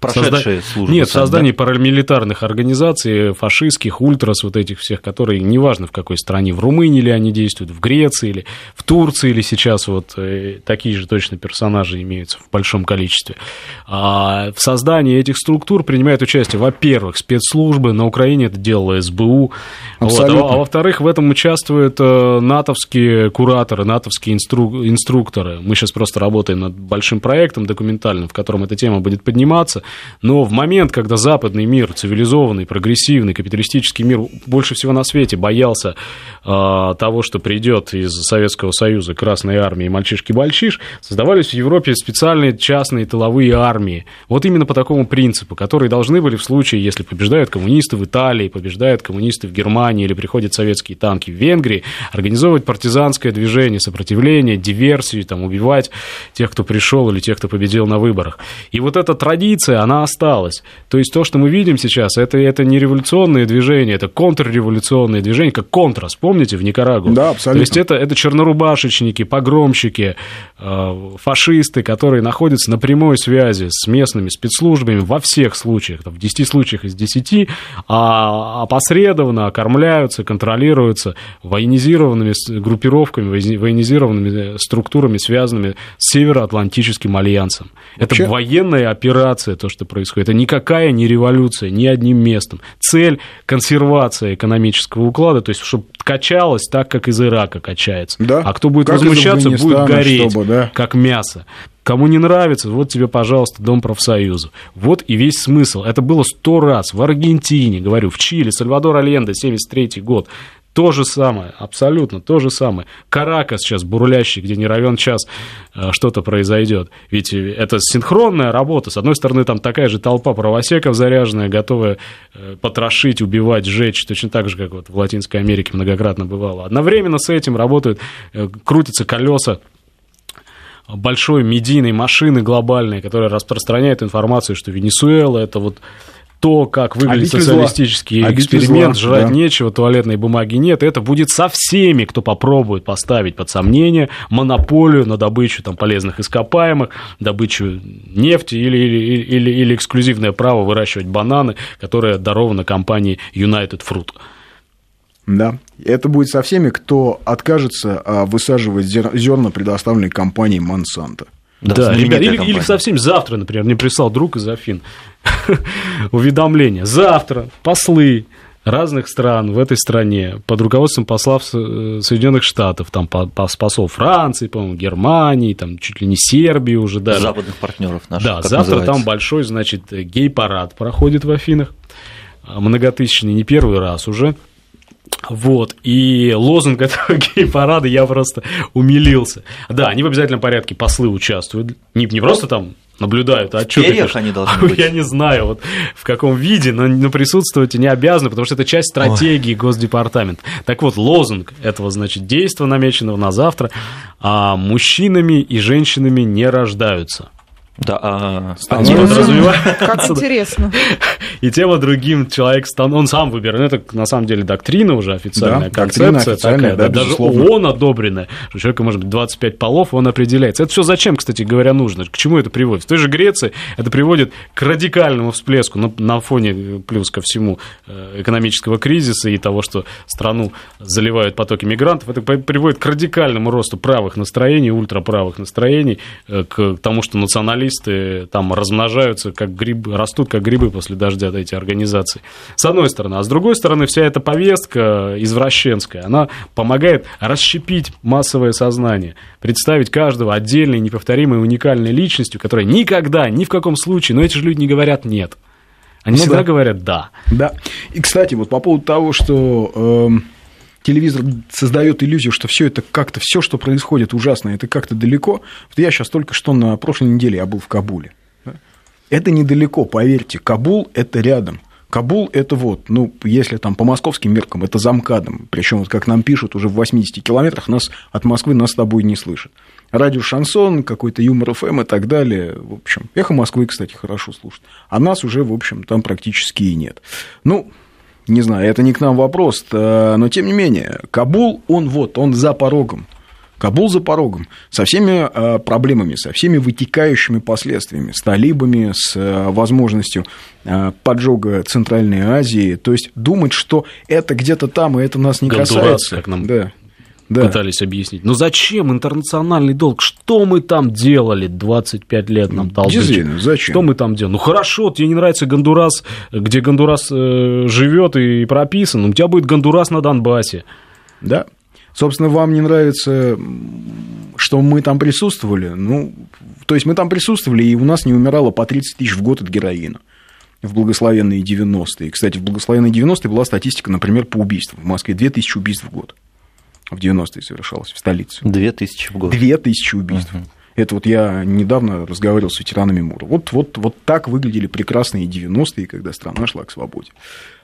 Прошедшие
Созда... службы. Нет, там, создание да? парамилитарных организаций, фашистских, ультрас, вот этих всех, которые, неважно в какой стране, в Румынии ли они действуют, в Греции или в Турции или сейчас вот э, такие же точно персонажи имеются в большом количестве. А в создании этих структур принимают участие, во-первых, спецслужбы, на Украине это делала СБУ, вот, а, а во-вторых, в этом участвуют э, натовские кураторы, натовские инстру... инструкторы. Мы сейчас просто работаем над большим проектом документальным, в котором эта тема будет подниматься. Но в момент, когда западный мир, цивилизованный, прогрессивный, капиталистический мир больше всего на свете боялся э, того, что придет из Советского Союза Красной Армии мальчишки-бальчиш, создавались в Европе специальные частные тыловые армии. Вот именно по такому принципу, которые должны были в случае, если побеждают коммунисты в Италии, побеждают коммунисты в Германии или приходят советские танки в Венгрии, организовывать партизанское движение, сопротивление, диверсию, там, убивать тех, кто пришел или тех, кто победил на выборах. И вот эта традиция, она осталась. То есть то, что мы видим сейчас, это, это не революционные движения, это контрреволюционные движения, как контрас, помните, в Никарагуа?
Да, абсолютно. То
есть это, это чернорубашечники, погромщики, э, фашисты, которые находятся на прямой связи с местными спецслужбами во всех случаях, в 10 случаях из 10, а опосредованно окормляются, контролируются военизированными группировками, военизированными структурами, связанными с Североатлантическим альянсом. Вообще... Это военная операция, то, что происходит. Это никакая не революция, ни одним местом. Цель – консервация экономического уклада, то есть, чтобы качалось так, как из Ирака качается.
Да?
А кто будет как возмущаться, будет гореть, чтобы, да? как мясо. Кому не нравится, вот тебе, пожалуйста, Дом профсоюза. Вот и весь смысл. Это было сто раз в Аргентине, говорю, в Чили, Сальвадор Альенде, 73 год то же самое, абсолютно то же самое. Каракас сейчас бурлящий, где не равен час э, что-то произойдет. Ведь это синхронная работа. С одной стороны, там такая же толпа правосеков заряженная, готовая э, потрошить, убивать, сжечь, точно так же, как вот в Латинской Америке многократно бывало. Одновременно с этим работают, э, крутятся колеса большой медийной машины глобальной, которая распространяет информацию, что Венесуэла это вот то, как выглядит Обитель социалистический зла. эксперимент, зла, жрать да. нечего, туалетной бумаги нет, это будет со всеми, кто попробует поставить под сомнение монополию на добычу там, полезных ископаемых, добычу нефти или, или, или, или эксклюзивное право выращивать бананы, которое даровано компании United Fruit.
Да, это будет со всеми, кто откажется а, высаживать зерна, предоставленные компанией Monsanto.
Да, да ребят, или, или совсем завтра, например, мне прислал друг из Афин [LAUGHS] уведомление. Завтра послы разных стран в этой стране под руководством послов э, Соединенных Штатов, там посол Франции, по-моему, Германии, там чуть ли не Сербии уже даже.
Западных партнеров наших.
Да, завтра называется? там большой, значит, гей-парад проходит в Афинах, многотысячный, не первый раз уже. Вот, и лозунг [LAUGHS] этого гей-парада я просто умилился. Да, они в обязательном порядке послы участвуют, не, не просто там наблюдают, а что
они должны [LAUGHS] быть.
Я не знаю, вот в каком виде, но, но присутствовать не обязаны, потому что это часть стратегии Ой. Госдепартамента. Так вот, лозунг этого, значит, действия, намеченного на завтра, а мужчинами и женщинами не рождаются.
Да, а...
Они подразумевают... [LAUGHS] Как интересно.
И тем и другим человек, он сам выбирает. Ну, это на самом деле доктрина уже официальная, да, концепция такая, да, даже ООН одобренная, что у человека может быть 25 полов, он определяется. Это все зачем, кстати говоря, нужно? К чему это приводит? В той же Греции это приводит к радикальному всплеску на, на фоне, плюс ко всему, э, экономического кризиса и того, что страну заливают потоки мигрантов. Это приводит к радикальному росту правых настроений, ультраправых настроений, э, к тому, что националисты террористы там размножаются, как грибы, растут как грибы после дождя эти организации. С одной стороны. А с другой стороны, вся эта повестка извращенская, она помогает расщепить массовое сознание, представить каждого отдельной, неповторимой, уникальной личностью, которая никогда, ни в каком случае, но эти же люди не говорят «нет». Они ну, всегда да. говорят «да».
Да. И, кстати, вот по поводу того, что... Э телевизор создает иллюзию, что все это как-то, все, что происходит ужасно, это как-то далеко. Вот я сейчас только что на прошлой неделе я был в Кабуле. Это недалеко, поверьте, Кабул – это рядом. Кабул – это вот, ну, если там по московским меркам, это замкадом. Причем, вот как нам пишут, уже в 80 километрах нас от Москвы нас с тобой не слышат. Радио Шансон, какой-то Юмор ФМ и так далее. В общем, Эхо Москвы, кстати, хорошо слушать. А нас уже, в общем, там практически и нет. Ну, не знаю, это не к нам вопрос, но тем не менее, Кабул, он вот, он за порогом. Кабул за порогом, со всеми э, проблемами, со всеми вытекающими последствиями, с талибами, с э, возможностью э, поджога Центральной Азии. То есть думать, что это где-то там, и это нас не Гондурас, касается.
как нам да да. пытались объяснить. Но зачем интернациональный долг? Что мы там делали 25 лет нам
толдычат? Зачем?
Что мы там делали? Ну хорошо, тебе не нравится Гондурас, где Гондурас э, живет и прописан, у тебя будет Гондурас на Донбассе.
Да. Собственно, вам не нравится, что мы там присутствовали? Ну, то есть мы там присутствовали, и у нас не умирало по 30 тысяч в год от героина в благословенные 90-е. Кстати, в благословенные 90-е была статистика, например, по убийствам. В Москве 2000 убийств в год в 90-е совершалось в столице.
Две тысячи в год.
Две тысячи убийств. Угу. Это вот я недавно разговаривал с ветеранами МУРа. Вот, вот, вот так выглядели прекрасные 90-е, когда страна шла к свободе.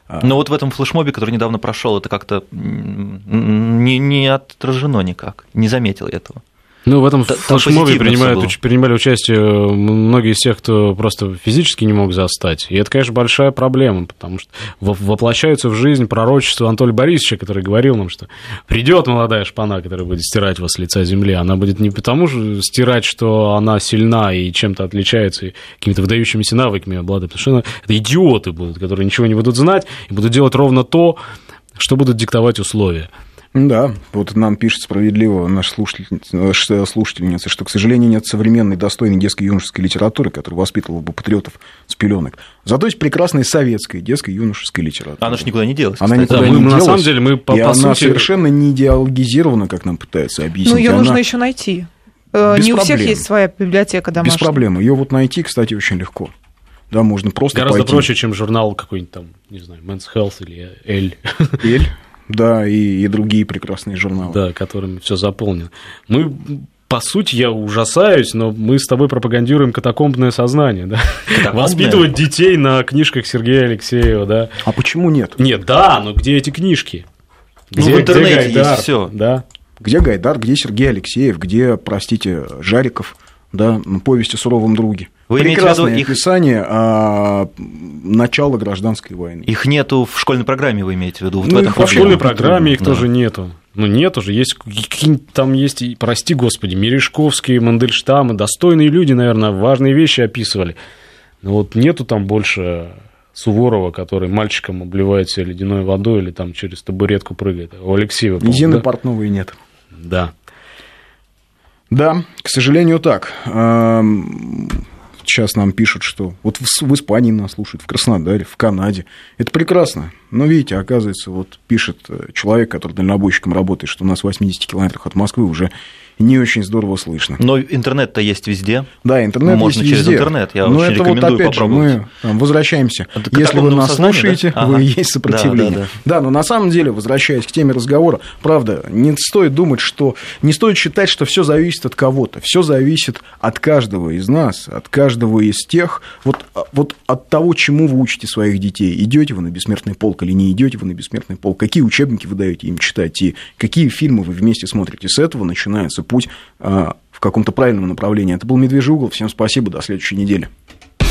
А Но вот в этом флешмобе, который недавно прошел, это как-то не, не отражено никак. Не заметил этого.
Ну, в этом флешмобе принимают, принимали участие многие из тех, кто просто физически не мог застать. И это, конечно, большая проблема, потому что воплощаются в жизнь пророчество Анатолия Борисовича, который говорил нам, что придет молодая шпана, которая будет стирать вас с лица земли. Она будет не потому, что стирать, что она сильна и чем-то отличается, и какими-то выдающимися навыками обладает, потому что она, это идиоты будут, которые ничего не будут знать и будут делать ровно то, что будут диктовать условия.
Да, вот нам пишет справедливо наш слушательница, слушательница, что, к сожалению, нет современной достойной детской и юношеской литературы, которая воспитывала бы патриотов с пеленок. Зато есть прекрасная советская детская и юношеская литература.
Она же никуда не делась.
Она никуда да, не
мы,
делась.
На самом деле мы по,
и
по
она
сути...
совершенно не идеологизирована, как нам пытаются объяснить. Ну,
ее она... нужно еще найти. Э, Без не проблем. у всех есть своя библиотека домашняя.
Без проблем. Ее вот найти, кстати, очень легко. Да, можно просто
Гораздо
пойти.
проще, чем журнал какой-нибудь там, не знаю, Men's Health или Эль.
Эль? Да, и, и другие прекрасные журналы.
Да, которыми все заполнено. Мы по сути, я ужасаюсь, но мы с тобой пропагандируем катакомбное сознание, да? Катакомбное? Воспитывать детей на книжках Сергея Алексеева, да?
А почему нет?
Нет, да, но где эти книжки?
Где, ну, в интернете где есть все.
Да. Где Гайдар, где Сергей Алексеев, где, простите, Жариков, да, повесть о суровом друге. Вы Прекрасное виду описание их... а, начала гражданской войны.
Их нету в школьной программе, вы имеете в виду?
Вот ну, в, этом в школьной программе их да. тоже нету. Ну, нет уже, есть, там есть, прости господи, Мережковские, Мандельштамы, достойные люди, наверное, важные вещи описывали. Но вот нету там больше Суворова, который мальчиком обливает себя ледяной водой или там через табуретку прыгает. У Алексеева,
Зины да? Портновой нет.
Да.
Да, к сожалению, так. Сейчас нам пишут, что вот в Испании нас слушают, в Краснодаре, в Канаде. Это прекрасно. Но видите, оказывается, вот пишет э, человек, который дальнобойщиком работает, что у нас в 80 километрах от Москвы уже не очень здорово слышно.
Но интернет-то есть везде.
Да, интернет
Можно
есть
через интернет. Я
Но
очень
это
рекомендую
вот опять
попробовать.
же, мы там, возвращаемся. Это Если вы нас слушаете, да? вы ага. есть сопротивление. Да, да, да. да, но на самом деле, возвращаясь к теме разговора, правда, не стоит думать, что не стоит считать, что все зависит от кого-то. Все зависит от каждого из нас, от каждого из тех, вот, вот от того, чему вы учите своих детей. Идете вы на бессмертный полк или не идете вы на бессмертный полк, какие учебники вы даете им читать и какие фильмы вы вместе смотрите. С этого начинается путь а, в каком-то правильном направлении. Это был «Медвежий угол». Всем спасибо, до следующей недели.